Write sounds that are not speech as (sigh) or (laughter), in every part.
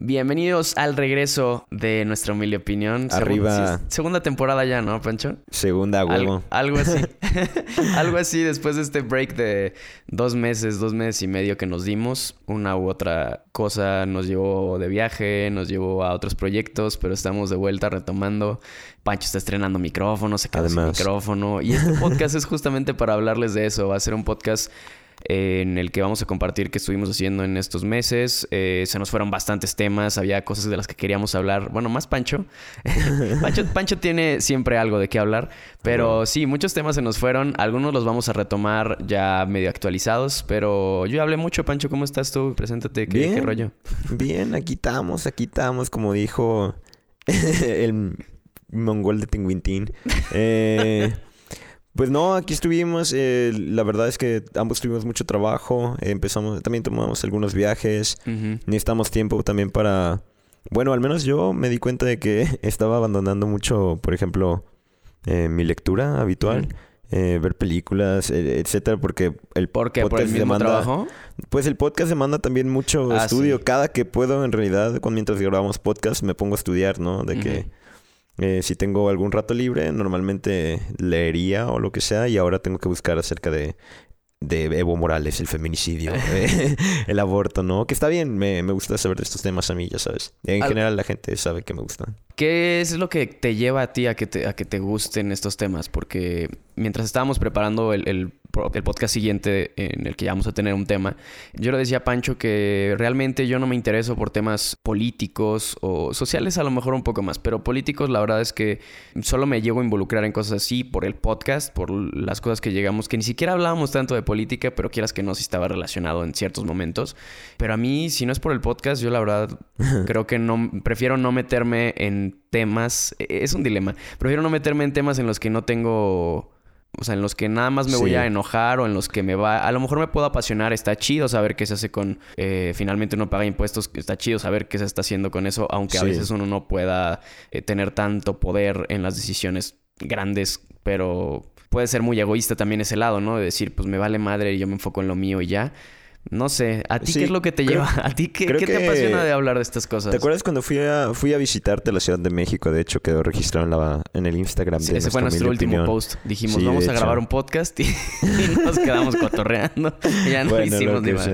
Bienvenidos al regreso de nuestra humilde opinión. Arriba. segunda temporada ya, ¿no, Pancho? Segunda, huevo. algo así. (laughs) algo así después de este break de dos meses, dos meses y medio que nos dimos. Una u otra cosa nos llevó de viaje, nos llevó a otros proyectos, pero estamos de vuelta retomando. Pancho está estrenando micrófono, se quedó sin micrófono. Y este podcast es justamente para hablarles de eso. Va a ser un podcast en el que vamos a compartir qué estuvimos haciendo en estos meses. Eh, se nos fueron bastantes temas, había cosas de las que queríamos hablar. Bueno, más Pancho. (laughs) Pancho, tiene siempre algo de qué hablar, pero sí, muchos temas se nos fueron. Algunos los vamos a retomar ya medio actualizados, pero yo hablé mucho, Pancho. ¿Cómo estás tú? Preséntate, ¿qué, qué rollo? Bien, aquí estamos, aquí estamos, como dijo (laughs) el mongol de Tinguintín. (laughs) Eh. Pues no, aquí estuvimos. Eh, la verdad es que ambos tuvimos mucho trabajo. empezamos, también tomamos algunos viajes. Necesitamos tiempo también para. Bueno, al menos yo me di cuenta de que (laughs) estaba abandonando mucho, por ejemplo, eh, mi lectura habitual. Eh, ver películas, etcétera, porque el podcast ¿Por el mismo demanda, trabajo? Pues el podcast demanda también mucho ah, estudio. Cada que puedo, en realidad, cuando mientras grabamos podcast, me pongo a estudiar, ¿no? De que eh, si tengo algún rato libre, normalmente leería o lo que sea, y ahora tengo que buscar acerca de, de Evo Morales, el feminicidio, (laughs) eh, el aborto, ¿no? Que está bien, me, me, gusta saber de estos temas a mí, ya sabes. En general la gente sabe que me gustan. ¿Qué es lo que te lleva a ti a que te, a que te gusten estos temas? Porque mientras estábamos preparando el, el, podcast siguiente en el que ya vamos a tener un tema, yo le decía a Pancho que realmente yo no me intereso por temas políticos o sociales a lo mejor un poco más, pero políticos la verdad es que solo me llego a involucrar en cosas así por el podcast, por las cosas que llegamos, que ni siquiera hablábamos tanto de política, pero quieras que no, si estaba relacionado en ciertos momentos. Pero a mí, si no es por el podcast, yo la verdad (laughs) creo que no, prefiero no meterme en temas, e, es un dilema, prefiero no meterme en temas en los que no tengo o sea, en los que nada más me voy a enojar o en los que me va... A lo mejor me puedo apasionar. Está chido saber qué se hace con... Eh, finalmente uno paga impuestos. Está chido saber qué se está haciendo con eso. Aunque a veces uno no pueda eh, tener tanto poder en las decisiones grandes. Pero puede ser muy egoísta también ese lado, ¿no? De decir, pues me vale madre y yo me enfoco en lo mío y ya. No sé, ¿a ti qué es lo que te lleva? (laughs) ¿A ti qué, te apasiona de hablar de estas cosas? ¿Te acuerdas cuando fui a, fui a visitarte la Ciudad de México? De hecho, quedó registrado en, la, en el Instagram de Ese fue nuestro último post. Dijimos, vamos a grabar un podcast y, (laughs) nos quedamos (laughs) cotorreando. Ya no hicimos ni más.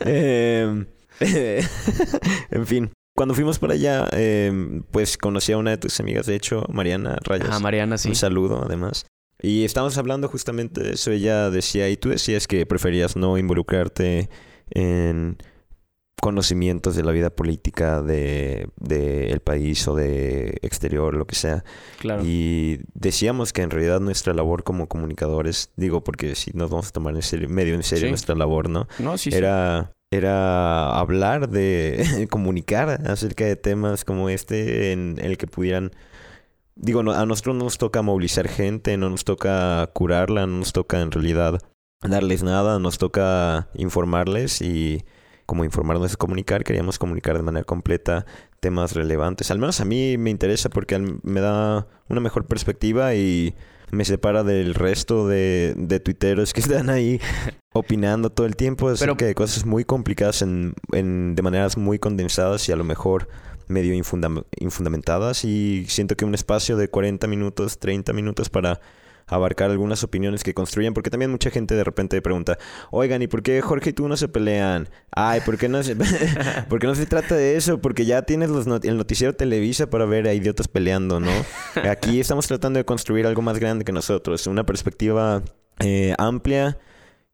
Eh, en fin. Cuando fuimos para allá, eh, pues conocí a una de tus amigas, de hecho, Mariana Rayas. Ah, Mariana, sí. Un saludo, además. Y estábamos hablando justamente de eso. Ella decía, y tú decías que preferías no involucrarte en conocimientos de la vida política de, el país o de exterior, lo que sea. Claro. Y decíamos que en realidad nuestra labor como comunicadores, digo porque si nos vamos a tomar en serio, medio en serio nuestra labor, ¿no? No, sí, Era, era hablar de, (laughs) comunicar acerca de temas como este en el que pudieran digo, a nosotros no nos toca movilizar gente, no nos toca curarla, no nos toca en realidad darles nada, nos toca informarles y como informarnos es comunicar, queríamos comunicar de manera completa temas relevantes. Al menos a mí me interesa porque me da una mejor perspectiva y me separa del resto de, de tuiteros que (laughs) están ahí opinando todo el tiempo acerca de cosas muy complicadas en, en, de maneras muy condensadas y a lo mejor medio infundamentadas y siento que un espacio de 40 minutos, 30 minutos para abarcar algunas opiniones que construyen, porque también mucha gente de repente pregunta, oigan, ¿y por qué Jorge y tú no se pelean? Ay, ¿por qué no se, (laughs) ¿por no se trata de eso? Porque ya tienes los el noticiero Televisa para ver a idiotas peleando, ¿no? (laughs) Aquí estamos tratando de construir algo más grande que nosotros, una perspectiva eh, amplia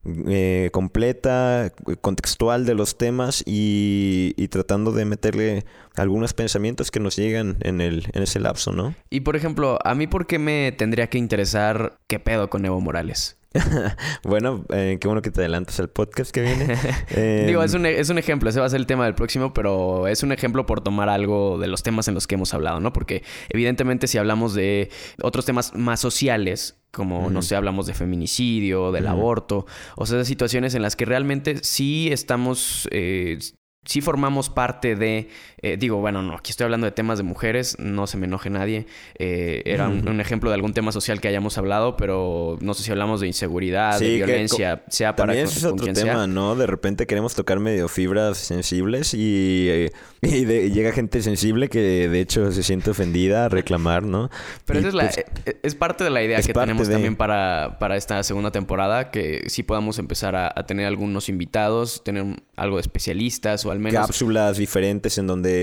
eh, completa, contextual de los temas y, tratando de meterle algunos pensamientos que nos llegan en, el, en ese lapso, ¿no? Y por ejemplo, ¿a mí por qué me tendría que interesar qué pedo con Evo Morales? (laughs) bueno, eh, qué bueno que te adelantas al podcast que viene. (laughs) Digo, es un, es un ejemplo, ese va a ser el tema del próximo, pero es un ejemplo por tomar algo de los temas en los que hemos hablado, ¿no? Porque evidentemente si hablamos de otros temas más sociales, como, no sé, hablamos de feminicidio, del aborto, o sea, de situaciones en las que realmente sí estamos, eh, sí formamos parte de, eh, digo, bueno, no, aquí estoy hablando de temas de mujeres, no se me enoje nadie, eh, era un, ejemplo de algún tema social que hayamos hablado, pero no sé si hablamos de inseguridad, de violencia, sea para... También es otro tema, ¿no? De repente queremos tocar medio fibras sensibles y, eh, (laughs) llega gente sensible que de hecho se siente ofendida a reclamar, ¿no? Pero esa es, la, pues, es parte de la idea que tenemos también para, para esta segunda temporada, que sí podamos empezar a, a tener algunos invitados, tener algo de especialistas o al menos... Cápsulas diferentes en donde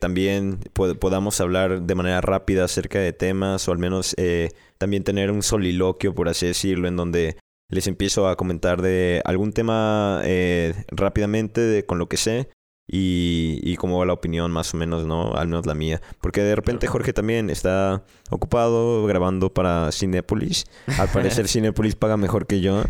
también podamos hablar de manera rápida acerca de temas o al menos eh, también tener un soliloquio, por así decirlo, en donde les empiezo a comentar de algún tema eh, rápidamente de, con lo que sé y, y cómo va la opinión más o menos, ¿no? Al menos la mía. Porque de repente Jorge también está ocupado grabando para Cinepolis. Al parecer (laughs) Cinepolis paga mejor que yo.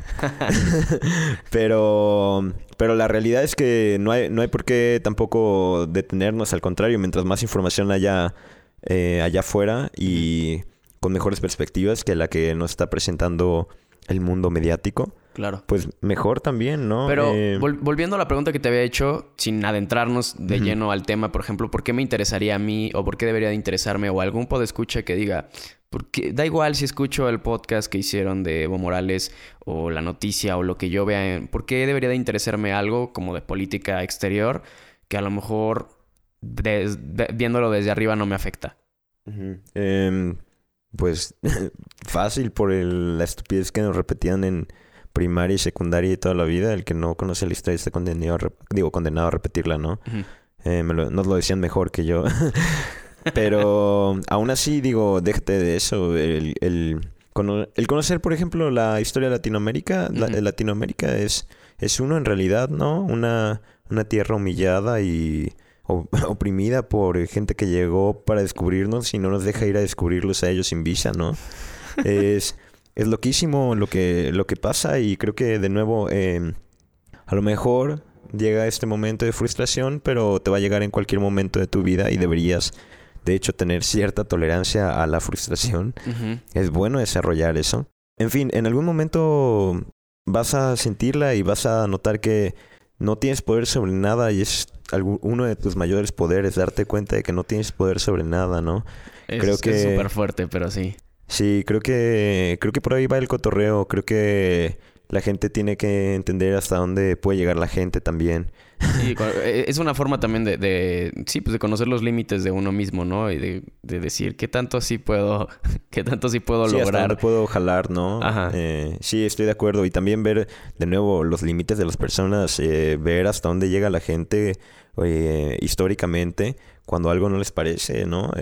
(laughs) pero, pero la realidad es que no hay, no hay por qué tampoco detenernos. Al contrario, mientras más información haya eh, allá afuera y con mejores perspectivas que la que nos está presentando el mundo mediático, Claro. Pues mejor también, ¿no? Pero eh, volviendo a la pregunta que te había hecho, sin adentrarnos de lleno al tema, por ejemplo, ¿por qué me interesaría a mí o por qué debería de interesarme o algún escucha que diga, porque da igual si escucho el podcast que hicieron de Evo Morales o la noticia o lo que yo vea, en, ¿por qué debería de interesarme algo como de política exterior que a lo mejor viéndolo desde arriba no me afecta? Em, pues (laughs) fácil por la estupidez que nos repetían en primaria y secundaria y toda la vida, el que no conoce la historia está condenado a, digo, condenado a repetirla, ¿no? Eh, nos lo decían mejor que yo. (laughs) Pero aún así, digo, déjate de eso. El, el, conocer, por ejemplo, la historia de Latinoamérica, Latinoamérica es, es uno en realidad, ¿no? Una, una tierra humillada y (laughs) oprimida por gente que llegó para descubrirnos y no nos deja ir a descubrirlos a ellos sin visa, ¿no? (laughs) es es loquísimo lo que, lo que pasa y creo que de nuevo em, a lo mejor llega este momento de frustración, pero te va a llegar en cualquier momento de tu vida y deberías de hecho tener cierta tolerancia a la frustración. Es bueno desarrollar eso. En fin, en algún momento vas a sentirla y vas a notar que no tienes poder sobre nada y es uno de tus mayores poderes, darte cuenta de que no tienes poder sobre nada, ¿no? Creo que es súper fuerte, pero sí. Sí, creo que, creo que por ahí va el cotorreo. Creo que la gente tiene que entender hasta dónde puede llegar la gente también. (laughs) Sí, e, es una forma también de, de, sí, pues de conocer los límites de uno mismo, ¿no? Y de, de decir qué tanto sí puedo, (laughs) qué tanto sí puedo sí, lograr. Hasta dónde puedo jalar, ¿no? Ajá. Eh, sí, estoy de acuerdo. Y también ver de nuevo los límites de las personas, eh, ver hasta dónde llega la gente eh, históricamente cuando algo no les parece, ¿no?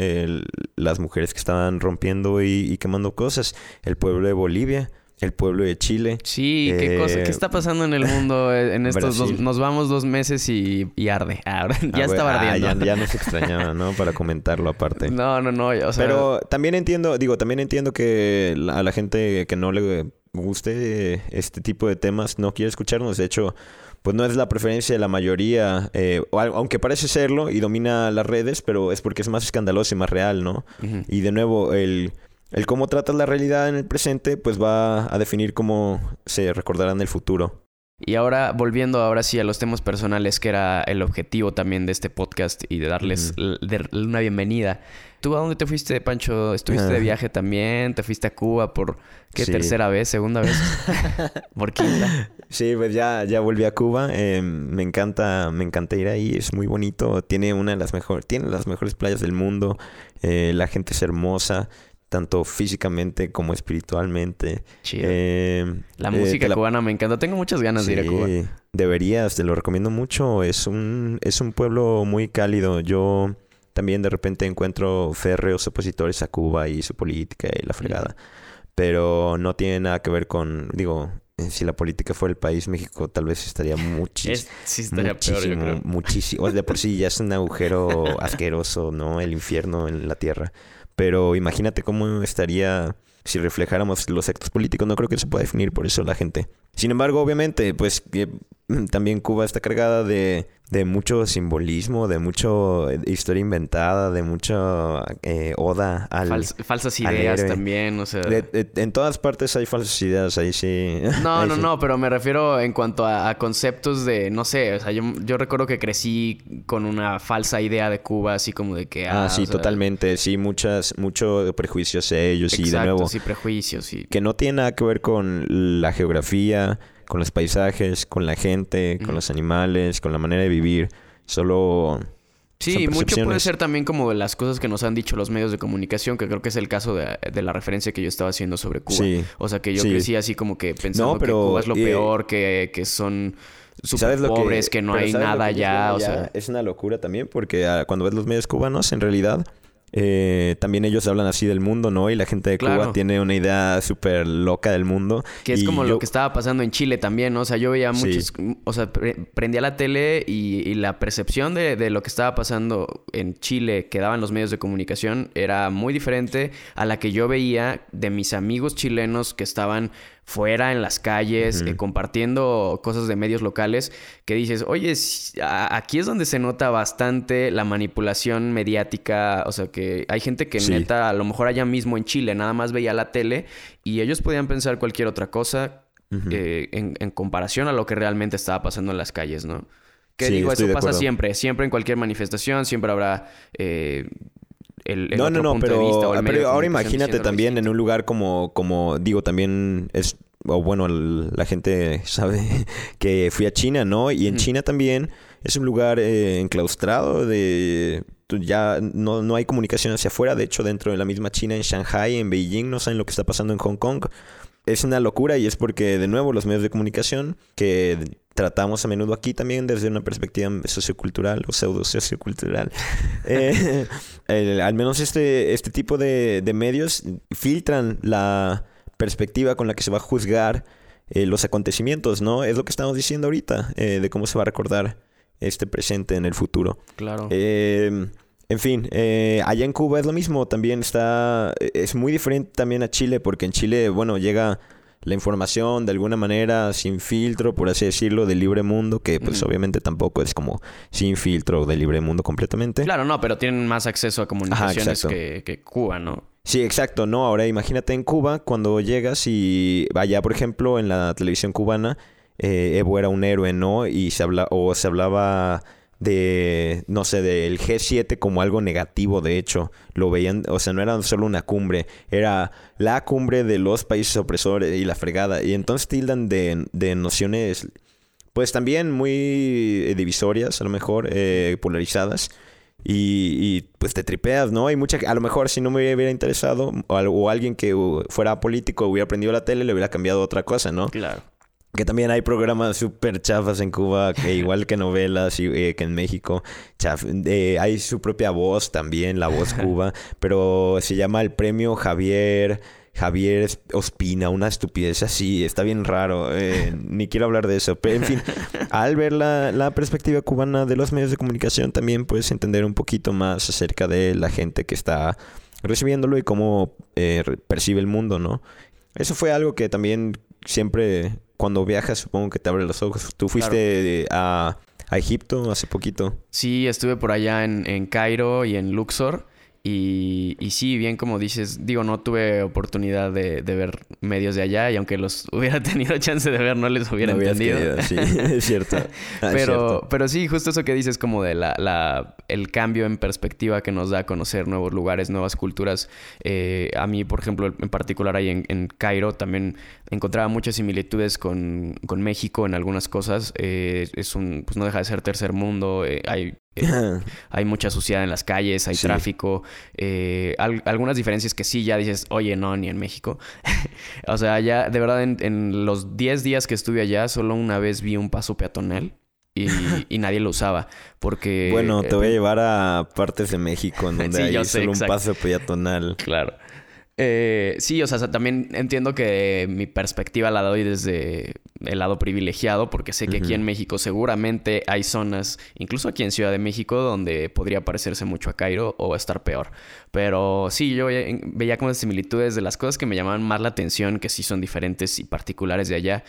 las mujeres que estaban rompiendo y, quemando cosas, el pueblo de Bolivia, el pueblo de Chile. Sí, qué cosa, qué eh, está pasando en el mundo eh, en estos dos, nos vamos dos meses y, arde. (laughs) Ah, ya ah, estaba ah, ardiendo. ya, nos extrañaba, ¿no? Para comentarlo aparte. (laughs) No, no, no. O sea... Pero también entiendo, digo, también entiendo que a la gente que no le guste este tipo de temas no quiere escucharnos. De hecho, pues no es la preferencia de la mayoría, eh, aunque parece serlo y domina las redes, pero es porque es más escandaloso y más real, ¿no? Y de nuevo, el, el cómo tratas la realidad en el presente, pues va a definir cómo se recordará en el futuro. Y ahora, volviendo ahora sí a los temas personales, que era el objetivo también de este podcast y de darles una bienvenida. ¿Tú a dónde te fuiste, Pancho? ¿Estuviste de ah. viaje también? ¿Te fuiste a Cuba por qué tercera vez, segunda vez? (laughs) ¿Por quinta? Sí, pues ya, ya volví a Cuba. Eh, me encanta, me encanta ir ahí, es muy bonito. Tiene una de las mejores, tiene las mejores playas del mundo. Eh, la gente es hermosa tanto físicamente como espiritualmente. Eh, la música cubana me encanta. Tengo muchas ganas de ir a Cuba. Deberías, te lo recomiendo mucho. Es un, es un pueblo muy cálido. Yo también de repente encuentro férreos opositores a Cuba y su política y la fregada. Pero no tiene nada que ver con, digo, eh, si la política fuera el país, México tal vez estaría (laughs) muchísimo. sí, estaría muchísimo, peor, muchísimo. De por sí ya es un agujero (laughs) asqueroso, ¿no? El infierno en la tierra. Pero imagínate cómo estaría si reflejáramos los actos políticos. No creo que se pueda definir por eso la gente. Sin embargo, obviamente, pues también Cuba está cargada de, de mucho simbolismo, de mucho eh, historia inventada, de mucha eh, oda al falsas ideas también, o sea, en todas partes hay falsas ideas, ahí sí. (laughs) No, no, no, pero me refiero en cuanto a, conceptos de, no sé, o sea, yo, yo, recuerdo que crecí con una falsa idea de Cuba, así como de que ah, ah sí, totalmente, sí, muchas mucho prejuicios ellos y de nuevo sí, prejuicios, sí. que no tiene nada que ver con la geografía con los paisajes, con la gente, con los animales, con la manera de vivir. Solo... Sí, mucho puede ser también como las cosas que nos han dicho los medios de comunicación, que creo que es el caso de, la referencia que yo estaba haciendo sobre Cuba. O sea, que yo crecí así como que pensando que Cuba es lo peor, que, que son súper pobres, que, no hay nada allá. O sea... Es una locura también, porque ah, cuando ves los medios cubanos, en realidad eh, también ellos hablan así del mundo, ¿no? Y la gente de Cuba tiene una idea súper loca del mundo. Que es como lo que estaba pasando en Chile también, ¿no? O sea, yo veía muchos... O sea, prendía la tele y, la percepción de, de, lo que estaba pasando en Chile que daban los medios de comunicación era muy diferente a la que yo veía de mis amigos chilenos que estaban fuera en las calles, eh, compartiendo cosas de medios locales, que dices, oye, aquí es donde se nota bastante la manipulación mediática, o sea, que hay gente que neta, a lo mejor allá mismo en Chile, nada más veía la tele y ellos podían pensar cualquier otra cosa eh, en, comparación a lo que realmente estaba pasando en las calles, ¿no? Que digo, eso pasa siempre, siempre en cualquier manifestación, siempre habrá... Eh, el, no, no, no, pero, ahora imagínate también en un lugar como, como digo, también es, o bueno, la gente (laughs) sabe que fui a China, ¿no? Y en China también es un lugar eh, enclaustrado de ya no, no hay comunicación hacia afuera. De hecho, dentro de la misma China, en Shanghai, en Beijing, no saben lo que está pasando en Hong Kong. Es una locura y es porque, de nuevo, los medios de comunicación que tratamos a menudo aquí también desde una perspectiva sociocultural o pseudo sociocultural. (laughs) Eh, al menos este, este tipo de, medios filtran la perspectiva con la que se va a juzgar eh, los acontecimientos, ¿no? Es lo que estamos diciendo ahorita, eh, de cómo se va a recordar este presente en el futuro. Claro. en fin, allá en Cuba es lo mismo, también está, es muy diferente también a Chile, porque en Chile, bueno, llega la información de alguna manera sin filtro, por así decirlo, del libre mundo, que pues obviamente tampoco es como sin filtro del libre mundo completamente. Claro, no, pero tienen más acceso a comunicaciones que, Cuba, ¿no? Sí, exacto, no, ahora imagínate en Cuba cuando llegas y vaya, por ejemplo, en la televisión cubana, eh, Evo era un héroe, ¿no? Y se habla, o se hablaba de, no sé, del G7 como algo negativo, de hecho, lo veían, o sea, no era solo una cumbre, era la cumbre de los países opresores y la fregada, y entonces tildan de, de nociones, pues también muy divisorias, a lo mejor, eh, polarizadas, y, pues te tripeas, ¿no? Hay mucha, a lo mejor si no me hubiera interesado, o, o alguien que fuera político hubiera aprendido la tele, le hubiera cambiado otra cosa, ¿no? Claro. Que también hay programas súper chafas en Cuba, que igual que novelas y, eh, que en México. Eh, hay su propia voz también, la voz Cuba, pero se llama el premio Javier. Javier Ospina, una estupidez así, está bien raro, eh, (laughs) ni quiero hablar de eso, pero en fin, al ver la, la, perspectiva cubana de los medios de comunicación también puedes entender un poquito más acerca de la gente que está recibiéndolo y cómo percibe el mundo, ¿no? Eso fue algo que también siempre cuando viajas supongo que te abre los ojos. Tú fuiste a, Egipto hace poquito. Sí, estuve por allá en, en Cairo y en Luxor. Y, y, sí, bien como dices, digo, no tuve oportunidad de, de, ver medios de allá y aunque los (laughs) hubiera tenido chance de ver, no les hubiera entendido. sí, (laughs) es cierto. (laughs) Ah, pero, pero sí, justo eso que dices como de la, la, el cambio en perspectiva que nos da a conocer nuevos lugares, nuevas culturas. Eh, a mí, por ejemplo, en particular ahí en, en Cairo también encontraba muchas similitudes con, con México en algunas cosas. Eh, es un, pues no deja de ser tercer mundo, eh, hay eh, (laughs) hay mucha suciedad en las calles, hay tráfico. Eh, algunas diferencias que sí ya dices, oye, no, ni en México. (laughs) o sea, ya, de verdad, en, los 10 días que estuve allá, solo una vez vi un paso peatonal. Y, (laughs) nadie lo usaba porque... Bueno, te voy a llevar a partes de México en donde hay solo un paso peatonal. Claro. Eh, sí, o sea, también entiendo que mi perspectiva la doy desde, el lado privilegiado, porque sé que aquí en México seguramente hay zonas, incluso aquí en Ciudad de México, donde podría parecerse mucho a Cairo o estar peor. Pero sí, yo veía como similitudes de las cosas que me llamaban más la atención, que sí son diferentes y particulares de allá.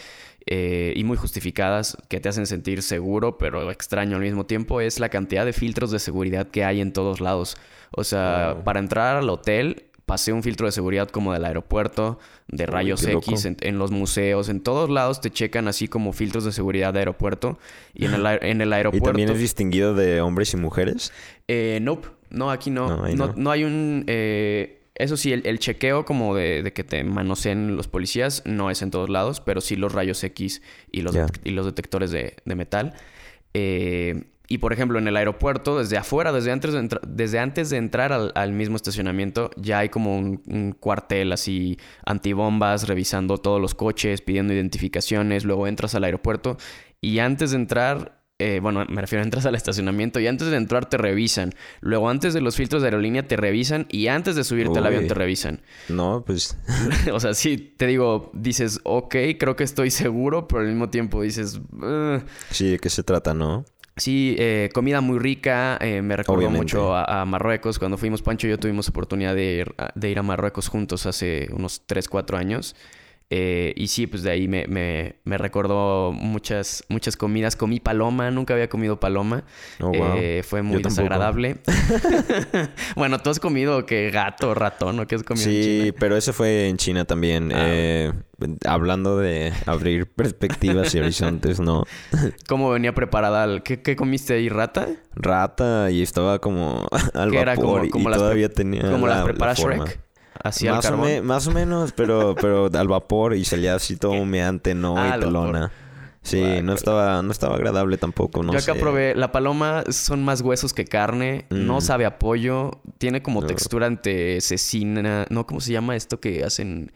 Eh, y muy justificadas, que te hacen sentir seguro, pero extraño al mismo tiempo, es la cantidad de filtros de seguridad que hay en todos lados. O sea, para entrar al hotel pasé un filtro de seguridad como del aeropuerto, de rayos X, en, los museos, en todos lados te checan así como filtros de seguridad de aeropuerto. Y en el, en el aeropuerto... ¿Y también es distinguido de hombres y mujeres? Eh, nope. No, aquí no. No, hay un... Eh, eso sí, el, chequeo como de, que te manoseen los policías no es en todos lados, pero sí los rayos X y los, y los detectores de, de metal. Eh, y por ejemplo, en el aeropuerto, desde afuera, desde antes de, desde antes de entrar al, mismo estacionamiento, ya hay como un, cuartel así antibombas, revisando todos los coches, pidiendo identificaciones. Luego entras al aeropuerto y antes de entrar, eh, bueno, me refiero, (laughs) entras al estacionamiento y antes de entrar te revisan. Luego antes de los filtros de aerolínea te revisan y antes de subirte al avión te revisan. No, pues... (laughs) o sea, sí, te digo, dices, ok, creo que estoy seguro, pero al mismo tiempo dices... Sí, ¿de qué se trata, no? Sí, eh, comida muy rica. Eh, me recordó mucho a, Marruecos. Cuando fuimos, Pancho y yo tuvimos oportunidad de ir, de ir a Marruecos juntos hace unos 3, 4 años. Eh, y sí, pues de ahí me, me, me, recordó muchas, muchas comidas. Comí paloma, nunca había comido paloma. Oh, eh, fue muy desagradable. (laughs) bueno, tú has comido que gato, ratón, ¿o qué has comido? Sí, pero eso fue en China también. Ah, eh, hablando de abrir (laughs) perspectivas y horizontes, ¿no? (laughs) ¿Cómo venía preparada? ¿Qué, ¿Qué, comiste ahí? ¿Rata? Rata y estaba como al vapor era como, y todavía tenía Como la, prepara Shrek más, o más o menos, pero, pero al vapor y salía así todo humeante, ¿no? Ah, y telona. Sí, no estaba, no estaba agradable tampoco, no Yo acá probé, la paloma son más huesos que carne, no mm. sabe a pollo, tiene como textura ante cecina, no, ¿cómo se llama esto que hacen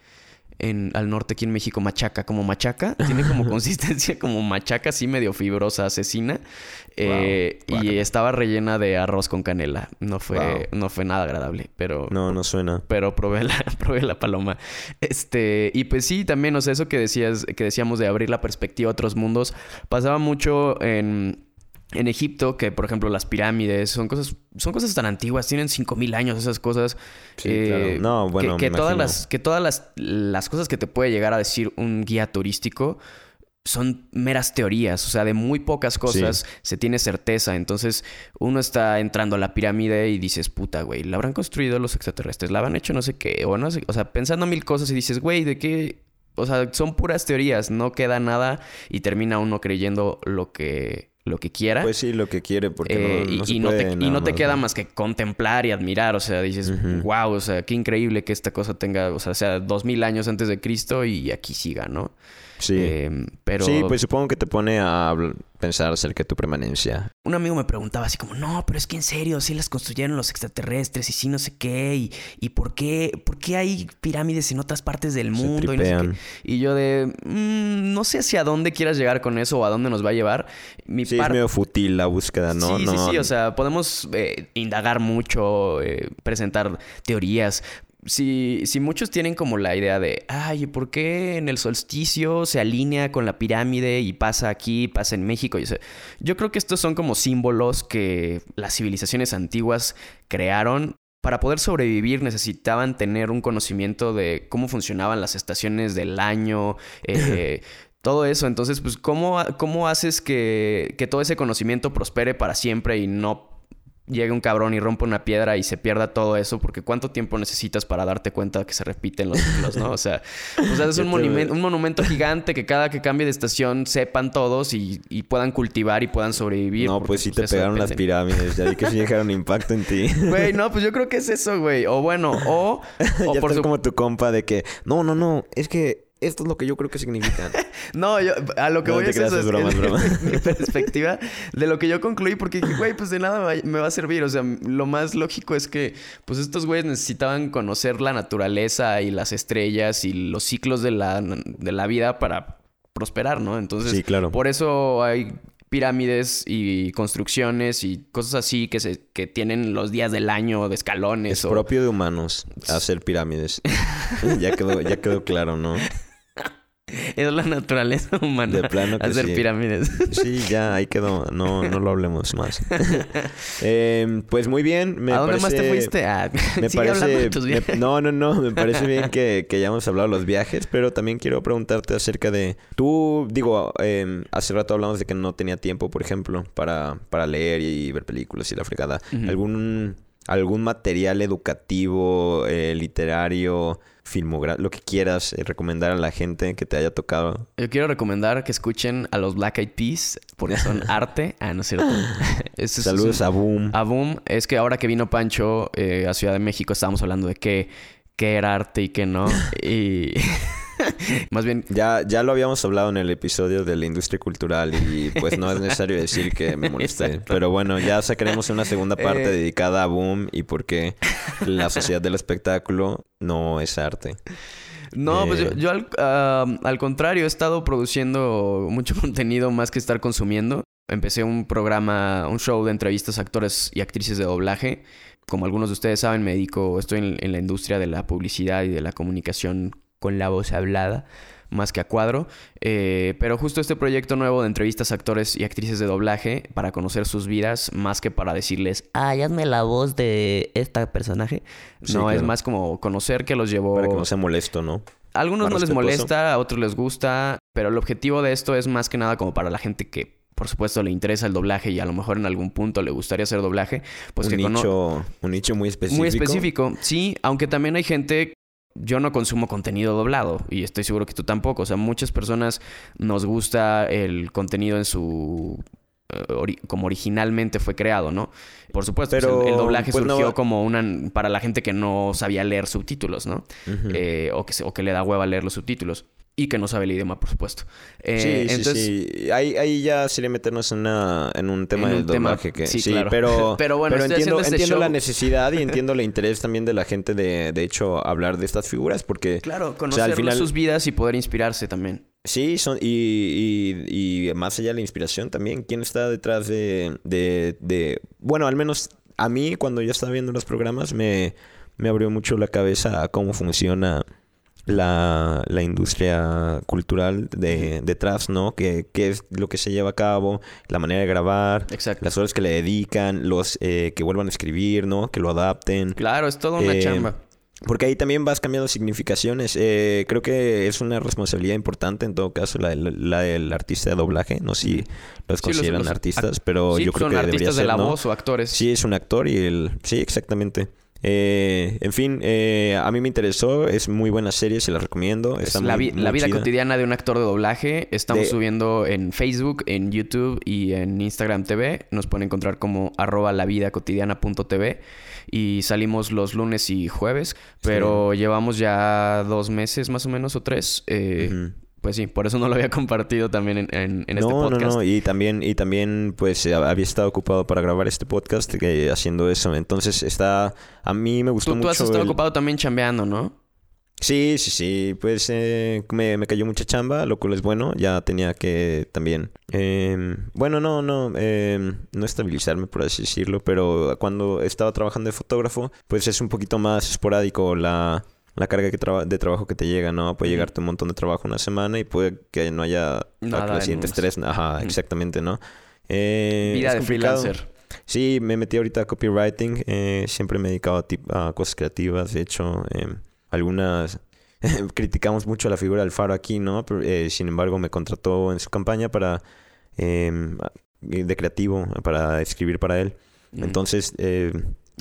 en, al norte aquí en México, machaca, como machaca. Tiene como (laughs) consistencia como machaca, así medio fibrosa, asesina. Eh, y estaba rellena de arroz con canela. No fue, no fue nada agradable, pero... No, no suena. Pero probé la, (laughs) probé la paloma. Este, y pues sí, también, o sea, eso que decías, que decíamos de abrir la perspectiva a otros mundos, pasaba mucho en en Egipto, que por ejemplo las pirámides son cosas, son cosas tan antiguas, tienen 5000 años esas cosas. Sí, eh, No, bueno, que, todas las, que todas las, las cosas que te puede llegar a decir un guía turístico son meras teorías, o sea, de muy pocas cosas se tiene certeza. Entonces, uno está entrando a la pirámide y dices, puta, güey, ¿la habrán construido los extraterrestres? ¿La habrán hecho no sé qué? O no sé, o sea, pensando mil cosas y dices, güey, ¿de qué? O sea, son puras teorías, no queda nada y termina uno creyendo lo que lo que quiera. Pues sí, lo que quiere, porque no, y, no te, y no te queda más que contemplar y admirar. O sea, dices, wow, o sea, qué increíble que esta cosa tenga, o sea, sea dos mil años antes de Cristo y aquí siga, ¿no? Sí. Em, pero... Sí, pues supongo que te pone a pensar acerca de tu permanencia. Un amigo me preguntaba así como, no, pero es que en serio, sí las construyeron los extraterrestres y sí no sé qué, y, y por qué, por qué hay pirámides en otras partes del mundo y no sé qué. Y yo de, mm, no sé hacia dónde quieras llegar con eso o a dónde nos va a llevar. Mi sí, es medio fútil la búsqueda, ¿no? Sí, sí, sí, o sea, podemos eh, indagar mucho, eh, presentar teorías, si, si muchos tienen como la idea de, ay, ¿por qué en el solsticio se alinea con la pirámide y pasa aquí, pasa en México? Yo, yo creo que estos son como símbolos que las civilizaciones antiguas crearon. Para poder sobrevivir necesitaban tener un conocimiento de cómo funcionaban las estaciones del año, (laughs) eh, todo eso. Entonces, pues, ¿cómo, cómo haces que, que todo ese conocimiento prospere para siempre y no llegue un cabrón y rompa una piedra y se pierda todo eso, porque ¿cuánto tiempo necesitas para darte cuenta que se repiten los ciclos, no? O sea, es (laughs) un, monumento, un monumento gigante que cada que cambie de estación sepan todos y, puedan cultivar y puedan sobrevivir. No, pues sí te pegaron las pirámides, ya vi que sí dejaron impacto en ti. (laughs) Güey, no, pues yo creo que es eso, güey. O bueno, o... (laughs) o por como tu compa de que, no, no, no, es que esto es lo que yo creo que significan. (laughs) no, yo a lo que voy a es eso. Es broma, es broma. (laughs) mi perspectiva de lo que yo concluí, porque dije, güey, pues de nada me va a servir. O sea, lo más lógico es que, pues estos güeyes necesitaban conocer la naturaleza y las estrellas y los ciclos de la, de la vida para prosperar, ¿no? Entonces, sí, claro. por eso hay pirámides y construcciones y cosas así que se que tienen los días del año de escalones. Es propio de humanos hacer pirámides. (laughs) ya quedó, ya quedó claro, ¿no? (laughs) es la naturaleza (laughs) humana. De plano que hacer sí. pirámides. (laughs) Sí, ya, ahí quedó. No, no lo hablemos más. Eh, pues muy bien. Me ¿A dónde más te parece- fuiste? Ah, Me parece. me- no, no, no. Me parece bien que, que hayamos hablado de los viajes, pero también quiero preguntarte acerca de. Tú, digo, eh, hace rato hablamos de que no tenía tiempo, por ejemplo, para, para leer y ver películas y la fregada. ¿Algún, algún material educativo, eh, literario, filmográfico, lo que quieras eh, recomendar a la gente que te haya tocado? Yo quiero recomendar que escuchen a los Black Eyed Peas porque son (laughs) arte. Ah, no es cierto. (laughs) Este es- Saludos es- a Boom. a Boom. Es que ahora que vino Pancho eh, a Ciudad de México estábamos hablando de qué, qué era arte y qué no. (laughs) Y (laughs) más bien Ya, ya lo habíamos hablado en el episodio de la industria cultural y pues no es necesario decir que me molesté. Pero bueno, ya sacaremos una segunda parte Eh. dedicada a Boom y por qué la sociedad del espectáculo no es arte. No, pues yo, Eh. yo al, al contrario, he estado produciendo mucho (laughs) contenido más que estar consumiendo. Empecé un programa, un show de entrevistas a actores y actrices de doblaje. Como algunos de ustedes saben, me dedico, estoy en, en la industria de la publicidad y de la comunicación con la voz hablada, más que a cuadro. Eh, pero justo este proyecto nuevo de entrevistas a actores y actrices de doblaje para conocer sus vidas, más que para decirles, ay, hazme la voz de este personaje. Sí, no, es más como conocer que los llevó... Para que no sea molesto, ¿no? A algunos no les molesta, a otros les gusta, pero el objetivo de esto es más que nada como para la gente que, por supuesto, le interesa el doblaje y a lo mejor en algún punto le gustaría hacer doblaje, pues un, que nicho, un nicho muy específico. muy específico. Sí, aunque también hay gente. Yo no consumo contenido doblado y estoy seguro que tú tampoco. O sea, muchas personas nos gusta el contenido en su eh, ori- como originalmente fue creado, ¿no? Por supuesto, pues, el, el doblaje pues, no- surgió como una para la gente que no sabía leer subtítulos, ¿no? Eh, o, que, se- o que le da hueva leer los subtítulos. Y que no sabe el idioma, por supuesto. Eh, sí, sí, entonces, sí. Ahí, ahí ya sería meternos en, una, en un tema En del tema- doblaje. Que, sí, sí, claro. pero, (laughs) Pero bueno, estoy entiendo, este entiendo la necesidad y (laughs) entiendo el interés también de la gente de, de hecho, hablar de estas figuras porque... Claro, O conocer sea, al final- sus vidas y poder inspirarse también. Sí, son, y, y, y más allá de la inspiración también, ¿quién está detrás de, de, de- Bueno, al menos a mí cuando yo estaba viendo los programas me, me abrió mucho la cabeza a cómo funciona la, la industria cultural de, detrás, ¿no? Que, qué es lo que se lleva a cabo, la manera de grabar, Exacto. las horas que le dedican, los eh, que vuelvan a escribir, ¿no? Que lo adapten. Claro, es toda una Eh, chamba. Porque ahí también vas cambiando significaciones. Eh, creo que es una responsabilidad importante en todo caso la, del- la del artista de doblaje. No sé si los consideran los artistas, pero Sí, yo creo son que debería artistas de ser, la ¿no? voz o actores. Sí, es un actor y el... Sí, exactamente. Eh, en fin, eh, a mí me interesó. Es muy buena serie, se la recomiendo. Está la, muy- vi- muy la vida chida. cotidiana de un actor de doblaje. Estamos De- subiendo en Facebook, en YouTube y en Instagram TV. Nos pueden encontrar como arroba la vida cotidiana.tv. Y salimos los lunes y jueves. Pero llevamos ya dos meses más o menos o tres. Eh. Pues sí, por eso no lo había (laughs) compartido también en, en- en no, este podcast. no, no, y también, y también, pues, eh, había estado ocupado para grabar este podcast eh, haciendo eso. Entonces, está, a mí me gustó Tú, tú mucho. has estado el- ocupado también chambeando, ¿no? Sí, sí, sí, pues eh, me, me cayó mucha chamba, lo cual es bueno, ya tenía que también, em, bueno, no, no, em, no estabilizarme por así decirlo, pero cuando estaba trabajando de fotógrafo, pues es un poquito más esporádico la, la carga que traba- de trabajo que te llega, ¿no? Puede llegarte un montón de trabajo una semana y puede que no haya Nada los en siguientes tres, ajá, exactamente, ¿no? Eh, Vida de complicado. freelancer. Sí, me metí ahorita a copywriting. eh, siempre me he dedicado a, tip- a cosas creativas. De hecho, em, algunas... (laughs) criticamos mucho la figura del faro aquí, ¿no? Pero, eh, sin embargo, me contrató en su campaña para... em, de creativo, para escribir para él. Mm. Entonces... eh,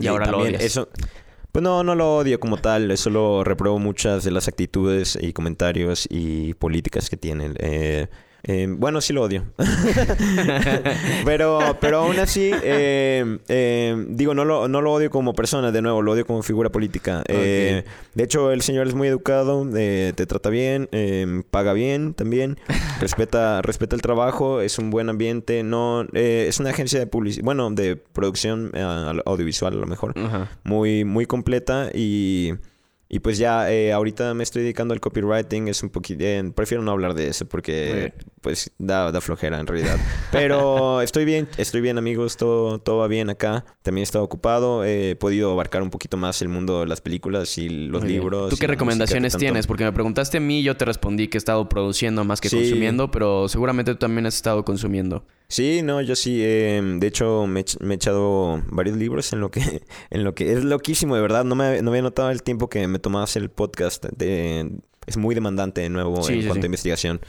Y ahora lo odias. Eso, pues no, no lo odio como tal. Solo repruebo muchas de las actitudes y comentarios y políticas que tienen. Eh, eh, bueno, sí lo odio. (laughs) pero, pero aún así, eh, eh, digo, no lo, no lo odio como persona, de nuevo, lo odio como figura política. Eh, de hecho, el señor es muy educado, eh, te trata bien, paga bien también, respeta, respeta el trabajo, es un buen ambiente, no, es una agencia de publicidad, bueno, de producción audiovisual a lo mejor, muy, muy completa y... Y pues ya, eh, ahorita me estoy dedicando al copywriting, es un poquito... prefiero no hablar de eso porque. Pues da, da flojera en realidad. Pero (laughs) estoy bien, estoy bien amigos, todo, todo va bien acá. También he estado ocupado, he podido abarcar un poquito más el mundo de las películas y los libros. ¿Tú qué recomendaciones tienes? Porque me preguntaste a mí, yo te respondí que he estado produciendo más que consumiendo, pero seguramente tú también has estado consumiendo. Sí, no, yo sí. Em, de hecho, me, he echado varios libros en lo que, (laughs) en lo que es loquísimo, de verdad. No me no había notado el tiempo que me tomaba hacer el podcast. es muy demandante de nuevo en cuanto a investigación.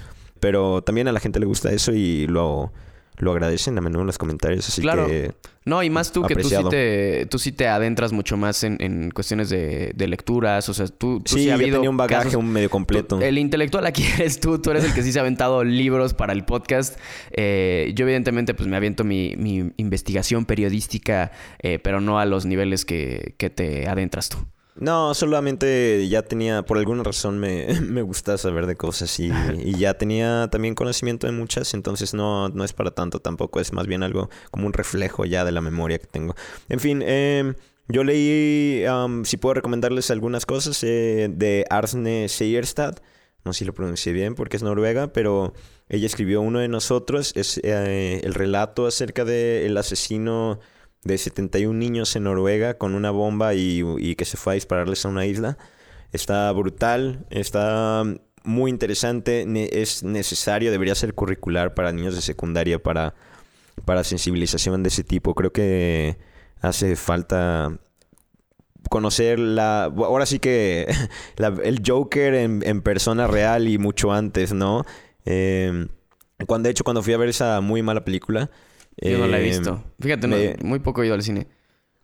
Pero también a la gente le gusta eso y lo, lo agradecen a menudo en los comentarios. Así claro. que. No, y más tú que tú sí, te, tú sí te adentras mucho más en, en cuestiones de, de, lecturas. O sea, tú, tú sí, sí habido tenía un bagaje un medio completo. el intelectual aquí (laughs) eres tú. Tú eres el que sí se ha aventado libros para el podcast. Eh, yo, evidentemente, pues me aviento mi, mi investigación periodística, eh, pero no a los niveles que, que te adentras tú. No, solamente ya tenía, por alguna razón me, (laughs) me gusta saber de cosas y, ya tenía también conocimiento de muchas, entonces no, no es para tanto tampoco, es más bien algo como un reflejo ya de la memoria que tengo. En fin, eh, yo leí, si puedo recomendarles algunas cosas, eh, de Arsne Seierstad, no sé si lo pronuncié bien porque es noruega, pero ella escribió uno de nosotros, es eh, el relato acerca del asesino de 71 niños en Noruega con una bomba y, que se fue a dispararles a una isla. Está brutal, está muy interesante, es necesario, debería ser curricular para niños de secundaria para, para sensibilización de ese tipo. Creo que hace falta conocer la... Ahora sí que (laughs) el Joker en, persona real y mucho antes, ¿no? Eh, cuando, de hecho, cuando fui a ver esa muy mala película, yo no la he visto. Em, Fíjate, muy poco he ido al cine.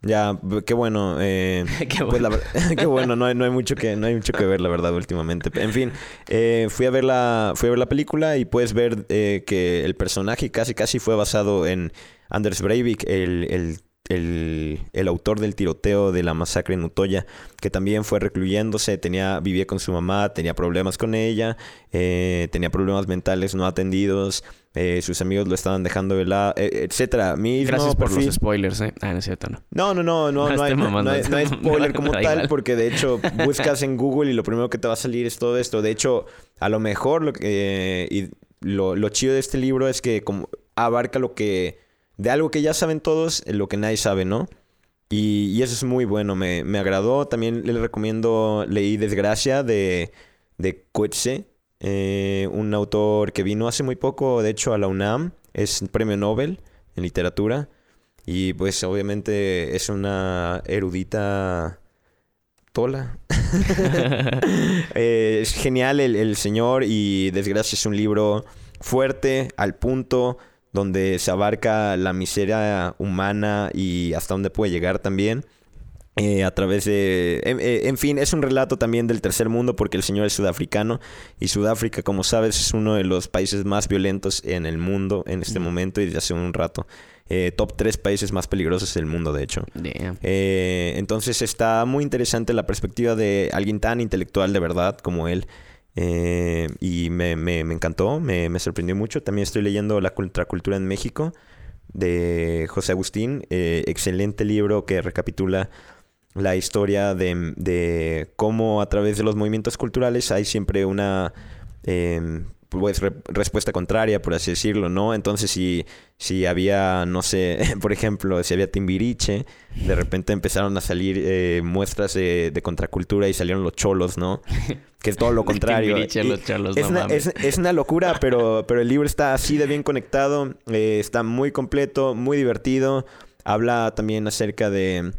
Ya, qué bueno. Eh, (laughs) qué pues bueno. (laughs) qué bueno, no hay, no hay, mucho que, no hay mucho que ver, la verdad, últimamente. En fin, eh, fui, a ver la, fui a ver la película y puedes ver eh, que el personaje casi casi fue basado en Anders Breivik, el, el el, el, autor del tiroteo de la masacre en Utoya, que también fue recluyéndose, tenía, vivía con su mamá, tenía problemas con ella, eh, tenía problemas mentales no atendidos, eh, sus amigos lo estaban dejando de lado, eh, etcétera. Gracias por, los spoilers, ¿eh? Ah, no es cierto, no. No, no, no, no, no, hay, no, hay, (laughs) spoiler como tal, porque de hecho (laughs) buscas en Google y lo primero que te va a salir es todo esto. De hecho, a lo mejor lo, que, y lo, lo chido de este libro es que como abarca lo que de algo que ya saben todos, lo que nadie sabe, ¿no? Y, eso es muy bueno, me, agradó. También les recomiendo, leí Desgracia de, de Coetze, eh, un autor que vino hace muy poco, de hecho, a la UNAM, es premio Nobel en literatura. Y pues obviamente es una erudita tola. (laughs) Eh, es genial el, el señor y Desgracia es un libro fuerte, al punto, donde se abarca la miseria humana y hasta dónde puede llegar también. Eh, a través de... Eh, en, fin, es un relato también del tercer mundo porque el señor es sudafricano y Sudáfrica, como sabes, es uno de los países más violentos en el mundo en este momento y desde hace un rato. Eh, top tres países más peligrosos del mundo, de hecho. entonces está muy interesante la perspectiva de alguien tan intelectual de verdad como él. Eh, y me, me, encantó, me, me, sorprendió mucho. También estoy leyendo La Contracultura en México de José Agustín. Eh, excelente libro que recapitula la historia de, de, cómo a través de los movimientos culturales hay siempre una... Eh, pues, respuesta contraria, por así decirlo, ¿no? Entonces, si, si había, no sé, (laughs) por ejemplo, si había Timbiriche, de repente empezaron a salir eh, muestras de, contracultura y salieron los cholos, ¿no? (laughs) Que es todo lo contrario. los cholos, es, una, es, una locura, (laughs) pero, pero el libro está así de bien conectado, eh, está muy completo, muy divertido. Habla también acerca de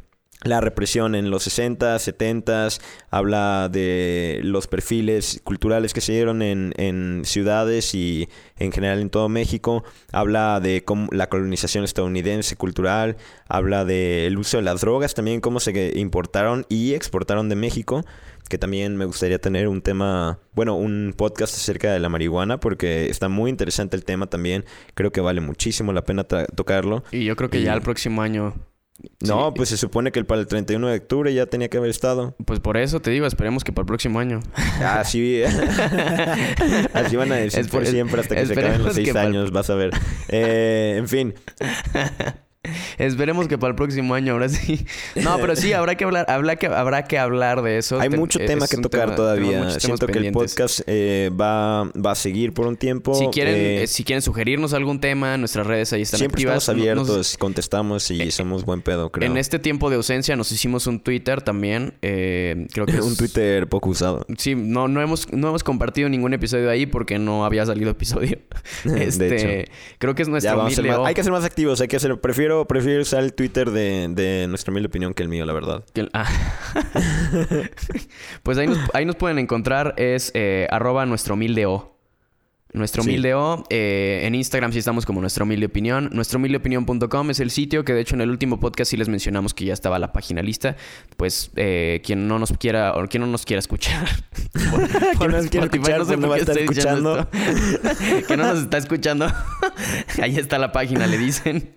la represión en los 60, 70, habla de los perfiles culturales que se dieron en, en ciudades y en general en todo México, habla de cómo la colonización estadounidense cultural, habla del uso de las drogas, también cómo se importaron y exportaron de México, que también me gustaría tener un tema, bueno, un podcast acerca de la marihuana, porque está muy interesante el tema también, creo que vale muchísimo la pena tocarlo. Y yo creo que ya el próximo año no, pues se supone que para el 31 de octubre ya tenía que haber estado. Pues por eso te digo, esperemos que para el próximo año. Ah, sí. (laughs) Así van a decir por siempre hasta que se acaben los seis años, vas a ver. Eh, en fin. (laughs) Esperemos que para el próximo año ahora sí. No, pero sí, habrá que hablar, habrá que, habrá que hablar de eso. Hay Te- mucho es tema que un tocar tema- todavía. Siento que el podcast eh, va, va a seguir por un tiempo. Si quieren, Eh, eh, si quieren sugerirnos algún tema, nuestras redes ahí están siempre activas. estamos nos- abiertos, contestamos y somos buen pedo, creo. en este tiempo de ausencia nos hicimos un Twitter también. eh, creo que (laughs) un es- Twitter poco usado. Sí, no, no hemos, no hemos compartido ningún episodio ahí porque no había salido episodio. (laughs) De este, hecho. creo que es Ya nuestro vamos a ser humilde más- o- hay que ser más activos, hay que hacer, prefiero, prefiero usar el Twitter de, de nuestra humilde opinión que el mío, la verdad. que- ah. (laughs) pues ahí nos, ahí nos pueden encontrar, es eh, arroba nuestro humilde o. Nuestro Sí. humilde o. eh, en Instagram sí estamos como nuestra humilde opinión. Nuestro humildeopinión.com es el sitio que de hecho en el último podcast sí les mencionamos que ya estaba la página lista. Pues eh, quien no nos quiera o quien no nos quiera escuchar. por- (laughs) por Quien no nos quiera Spotify, escuchar, no sé no por va a estar escuchando. (laughs) que no nos está escuchando. Ahí está la página, le dicen.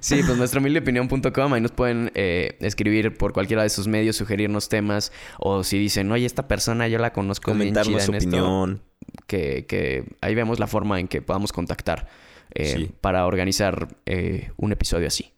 Sí, pues nuestro humildeopinión.com, ahí nos pueden eh, escribir por cualquiera de sus medios, sugerirnos temas, o si dicen, oye, esta persona yo la conozco bien Comentarnos chida su en esto", opinión. que, que ahí vemos la forma en que podamos contactar eh, Sí. para organizar eh, un episodio así.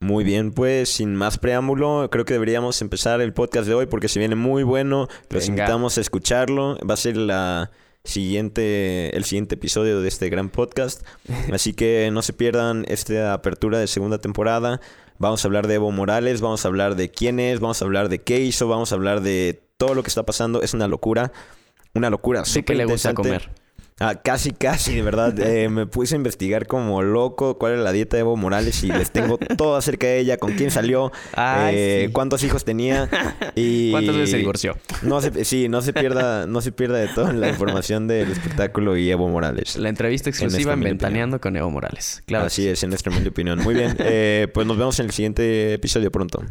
Muy bien, pues sin más preámbulo, creo que deberíamos empezar el podcast de hoy porque se viene muy bueno. Los Venga. invitamos a escucharlo. Va a ser la siguiente, el siguiente episodio de este gran podcast. (laughs) Así que no se pierdan esta apertura de segunda temporada. Vamos a hablar de Evo Morales, vamos a hablar de quién es, vamos a hablar de qué hizo, vamos a hablar de todo lo que está pasando. Es una locura. Una locura. Sé que le gusta comer. Ah, casi, casi, de verdad. (laughs) Eh, me puse a investigar como loco cuál era la dieta de Evo Morales y les tengo todo acerca de ella, con quién salió, Ay, eh, sí. cuántos hijos tenía y... (laughs) ¿Cuántas veces se divorció? No se, sí, no se pierda, no se pierda de todo la información del espectáculo y Evo Morales. La entrevista exclusiva en Ventaneando con Evo Morales. Claro. Así es, en nuestra humilde opinión. Muy bien, eh, pues nos vemos en el siguiente episodio pronto.